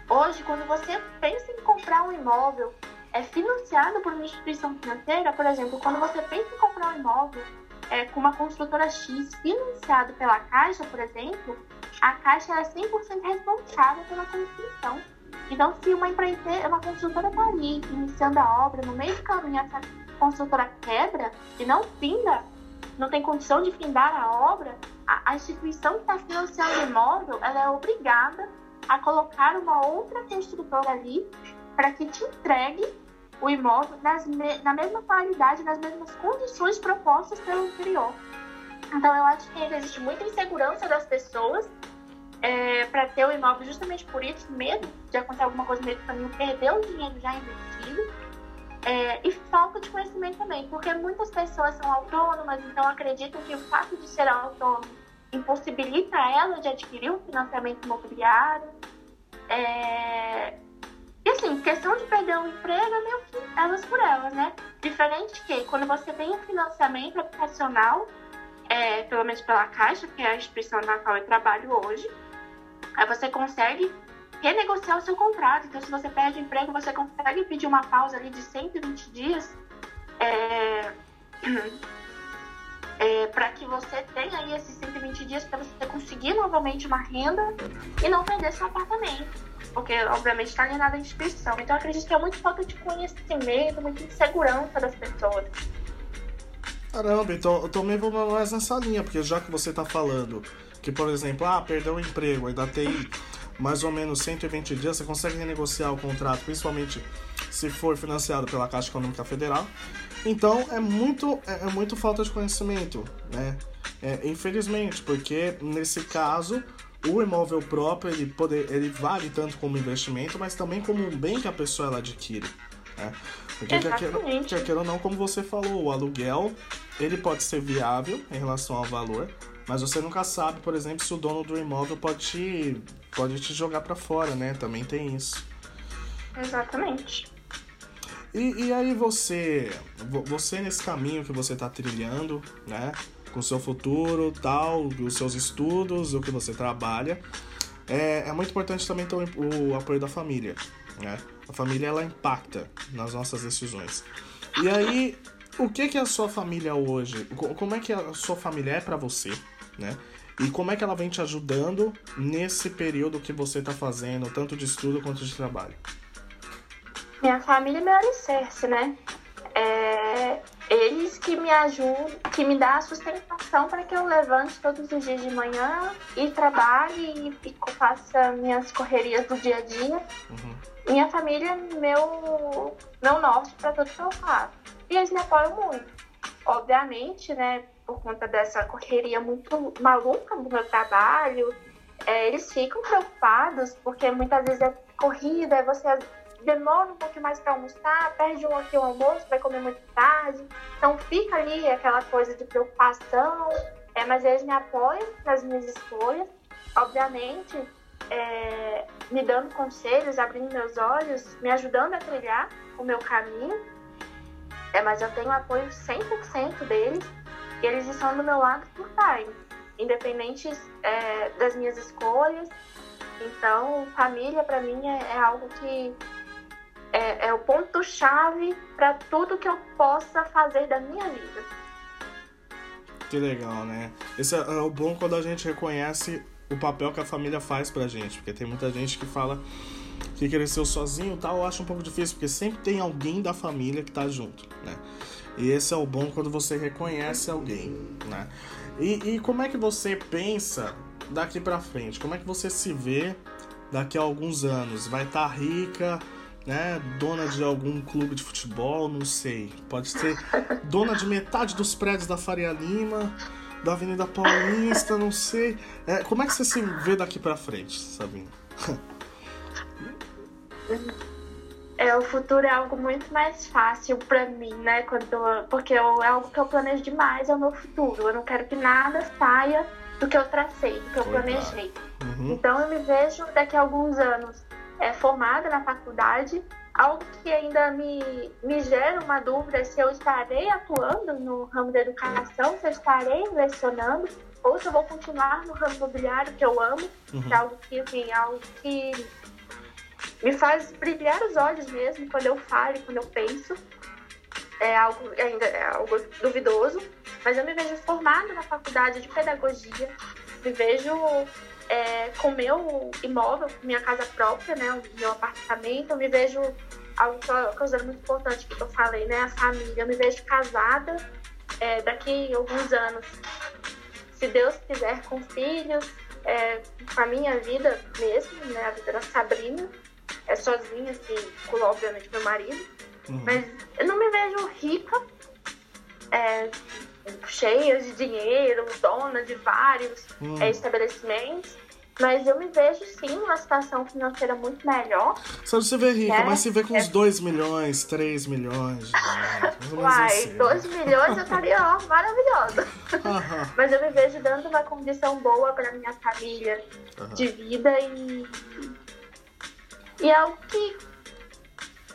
Hoje, quando você pensa em comprar um imóvel é financiado por uma instituição financeira, por exemplo, quando você pensa em comprar um imóvel é, com uma construtora X financiado pela Caixa, por exemplo, a Caixa é 100% responsável pela construção. Então, se uma empreiteira, uma construtora está ali iniciando a obra, no meio do caminho essa construtora quebra e não finda, não tem condição de findar a obra, a, a instituição que está financiando o imóvel, ela é obrigada a colocar uma outra construtora ali para que te entregue o imóvel nas me, na mesma qualidade, nas mesmas condições propostas pelo anterior. Então, eu acho que ainda existe muita insegurança das pessoas é, para ter o imóvel justamente por isso, medo de acontecer alguma coisa no meio do caminho, perder o dinheiro já investido. É, e falta de conhecimento também, porque muitas pessoas são autônomas, então acreditam que o fato de ser autônomo impossibilita ela de adquirir um financiamento imobiliário. É... E assim, questão de perder o emprego é meio que elas por elas, né? Diferente que quando você tem um financiamento habitacional, é, pelo menos pela Caixa, que é a instituição na qual eu trabalho hoje, Aí você consegue renegociar o seu contrato. Então, se você perde emprego, você consegue pedir uma pausa ali de 120 dias é, é, para que você tenha aí esses 120 dias para você conseguir novamente uma renda e não perder seu apartamento. Porque, obviamente, está alienada a instituição. Então, acredito que é muito falta de conhecimento, muita insegurança das pessoas. Caramba, então eu também vou mais nessa linha, porque já que você está falando que, por exemplo, ah, perdeu o emprego, ainda tem mais ou menos 120 dias, você consegue renegociar o contrato, principalmente se for financiado pela Caixa Econômica Federal. Então é muito, é, é muito falta de conhecimento, né? É, infelizmente, porque nesse caso o imóvel próprio ele, poder, ele vale tanto como investimento, mas também como um bem que a pessoa ela adquire. Né? Porque quer, quer, quer ou não, como você falou, o aluguel ele pode ser viável em relação ao valor, mas você nunca sabe, por exemplo, se o dono do imóvel pode te, pode te jogar para fora, né? Também tem isso. Exatamente. E, e aí você, você nesse caminho que você está trilhando, né? Com o seu futuro, tal, os seus estudos, o que você trabalha, é, é muito importante também ter o, o apoio da família, né? A família ela impacta nas nossas decisões. E aí, o que que a sua família hoje, como é que a sua família é para você? Né? E como é que ela vem te ajudando nesse período que você está fazendo, tanto de estudo quanto de trabalho? Minha família é meu alicerce, né? É, eles que me ajudam, que me dão a sustentação para que eu levante todos os dias de manhã e trabalhe e, e faça minhas correrias do dia a dia. Uhum. Minha família é meu, meu norte para tudo que eu faço. E eles me apoiam muito. Obviamente, né? Por conta dessa correria muito maluca do meu trabalho, é, eles ficam preocupados porque muitas vezes é corrida, você demora um pouquinho mais para almoçar, perde um aqui o almoço, vai comer muito tarde. Então fica ali aquela coisa de preocupação, é, mas eles me apoiam nas minhas escolhas, obviamente, é, me dando conselhos, abrindo meus olhos, me ajudando a trilhar o meu caminho. É, mas eu tenho apoio 100% deles e eles estão do meu lado por time, independente é, das minhas escolhas. Então, família para mim é, é, algo que é, é o ponto-chave para tudo que eu possa fazer da minha vida. Que legal, né? Esse é, é o bom quando a gente reconhece o papel que a família faz pra gente, porque tem muita gente que fala que cresceu sozinho tal, eu acho um pouco difícil, porque sempre tem alguém da família que tá junto, né? E esse é o bom quando você reconhece alguém, né? E, e como é que você pensa daqui para frente? Como é que você se vê daqui a alguns anos? Vai estar tá rica, né? Dona de algum clube de futebol, não sei. Pode ser dona de metade dos prédios da Faria Lima, da Avenida Paulista, não sei. É, como é que você se vê daqui para frente, Sabina? É, o futuro é algo muito mais fácil para mim, né? Quando porque eu, é algo que eu planejo demais, é o meu futuro. Eu não quero que nada saia do que eu tracei, do que eu planejei. Uhum. Então eu me vejo daqui a alguns anos é, formada na faculdade, algo que ainda me, me gera uma dúvida se eu estarei atuando no ramo da educação, se eu estarei lecionando, ou se eu vou continuar no ramo imobiliário que eu amo, uhum. que é algo que, é algo que me faz brilhar os olhos mesmo quando eu falo, quando eu penso. É algo ainda é algo duvidoso, mas eu me vejo formada na faculdade de pedagogia, me vejo é, com meu imóvel, minha casa própria, né, o meu apartamento, eu me vejo algo que eu considero muito importante que eu falei, né, a família, eu me vejo casada é, daqui a alguns anos, se Deus quiser, com filhos, é, com a minha vida mesmo, né, a vida da Sabrina, é sozinha, assim, com, obviamente, meu marido. Uhum. Mas eu não me vejo rica, é, cheia de dinheiro, dona de vários uhum. é, estabelecimentos. Mas eu me vejo sim numa situação financeira muito melhor. Só você vê rica, né? mas se vê com uns 2 é... milhões, 3 milhões de Uai, 2 assim. milhões eu estaria ó, maravilhosa. Uhum. mas eu me vejo dando uma condição boa para minha família uhum. de vida e e é algo que,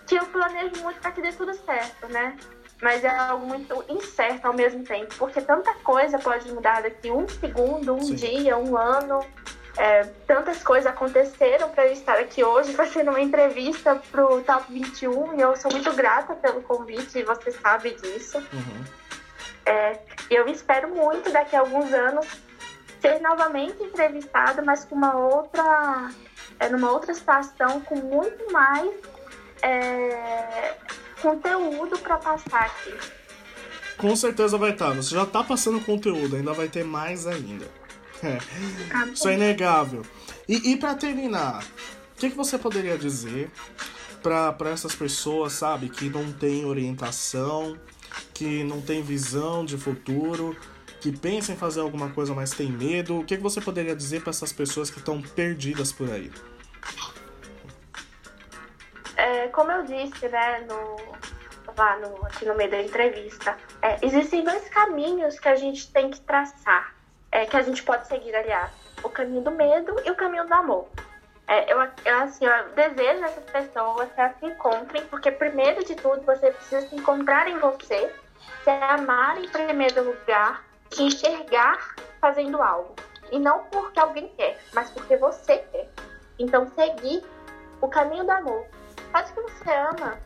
que eu planejo muito para que dê tudo certo, né? Mas é algo muito incerto ao mesmo tempo, porque tanta coisa pode mudar daqui um segundo, um Sim. dia, um ano. É, tantas coisas aconteceram para eu estar aqui hoje fazendo uma entrevista para o Top 21 e eu sou muito grata pelo convite e você sabe disso. Uhum. É, eu espero muito daqui a alguns anos ser novamente entrevistada, mas com uma outra é, numa outra situação com muito mais é, conteúdo para passar aqui. Com certeza vai estar. Tá. Você já está passando conteúdo, ainda vai ter mais ainda. É. Ah, Isso é inegável. E, e para terminar, o que, que você poderia dizer para essas pessoas, sabe, que não tem orientação, que não tem visão de futuro, que pensam em fazer alguma coisa, mas tem medo? O que, você poderia dizer para essas pessoas que estão perdidas por aí? É, como eu disse, né, no, lá no, aqui no meio da entrevista, é, existem dois caminhos que a gente tem que traçar, é, que a gente pode seguir, aliás, o caminho do medo e o caminho do amor. É, eu, eu, assim, eu desejo essas pessoas que elas se encontrem, porque primeiro de tudo você precisa se encontrar em você, se amar em primeiro lugar, se enxergar fazendo algo. E não porque alguém quer, mas porque você quer. Então, seguir o caminho do amor. Faz o que você ama.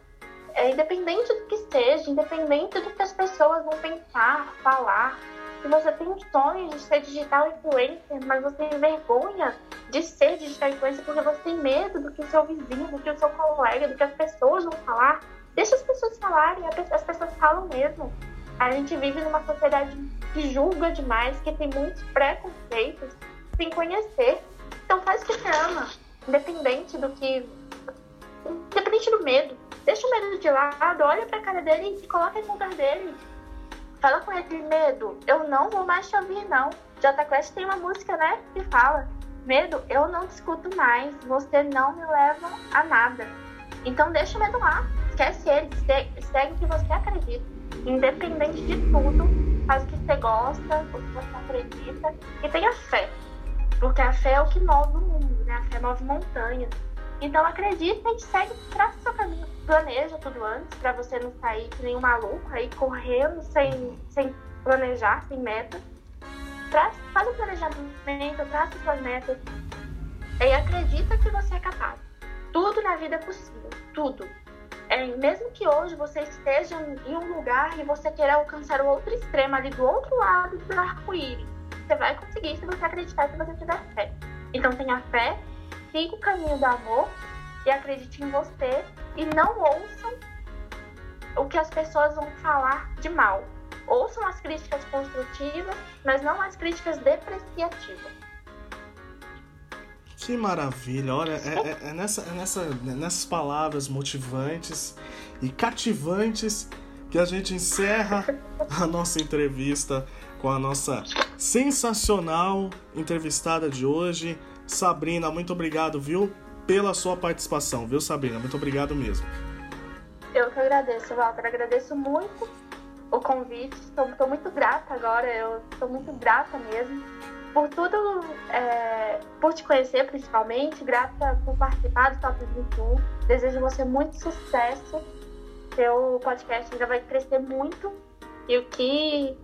É, independente do que seja, independente do que as pessoas vão pensar, falar. Se você tem um sonho de ser digital influencer, mas você tem vergonha de ser digital influencer porque você tem medo do que o seu vizinho, do que o seu colega, do que as pessoas vão falar, deixa as pessoas falarem, as pessoas falam mesmo. A gente vive numa sociedade que julga demais, que tem muitos preconceitos sem conhecer. Então faz o que você ama, independente do que. Independente do medo. Deixa o medo de lado, olha pra cara dele e coloca no lugar dele. Fala com ele, medo, eu não vou mais te ouvir, não. Jota Quest tem uma música, né, que fala: Medo, eu não discuto mais, você não me leva a nada. Então deixa o medo lá, esquece ele, segue o que você acredita. Independente de tudo, faz o que você gosta, o que você acredita e tenha fé. Porque a fé é o que move o mundo, né? A fé move montanhas. Então acredita e segue, traça seu caminho. Planeja tudo antes para você não sair que nem um maluco aí correndo sem, sem planejar, sem meta. Traça, faz o planejamento, traça suas metas. E acredita que você é capaz. Tudo na vida é possível. Tudo. É, mesmo que hoje você esteja em um lugar e você queira alcançar o outro extremo ali do outro lado do arco-íris, você vai conseguir se você acreditar se você tiver fé. Então tenha fé, siga o caminho do amor e acredite em você e não ouçam o que as pessoas vão falar de mal. Ouçam as críticas construtivas, mas não as críticas depreciativas. Que maravilha! Olha, é, é, é, nessa, é nessa, é nessas palavras motivantes e cativantes que a gente encerra a nossa entrevista com a nossa sensacional entrevistada de hoje, Sabrina. Muito obrigado, viu, pela sua participação, viu, Sabrina? Muito obrigado mesmo. Eu que agradeço, Walter. Agradeço muito o convite. Estou muito grata agora. Eu estou muito grata mesmo por tudo, é, por te conhecer principalmente. Grata por participar do Top 21. Desejo você muito sucesso. Seu podcast ainda vai crescer muito. E o que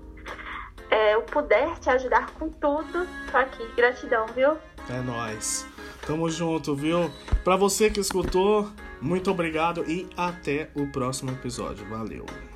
é, eu puder te ajudar com tudo, tô aqui. Gratidão, viu? É nóis. Tamo junto, viu? Pra você que escutou, muito obrigado e até o próximo episódio. Valeu!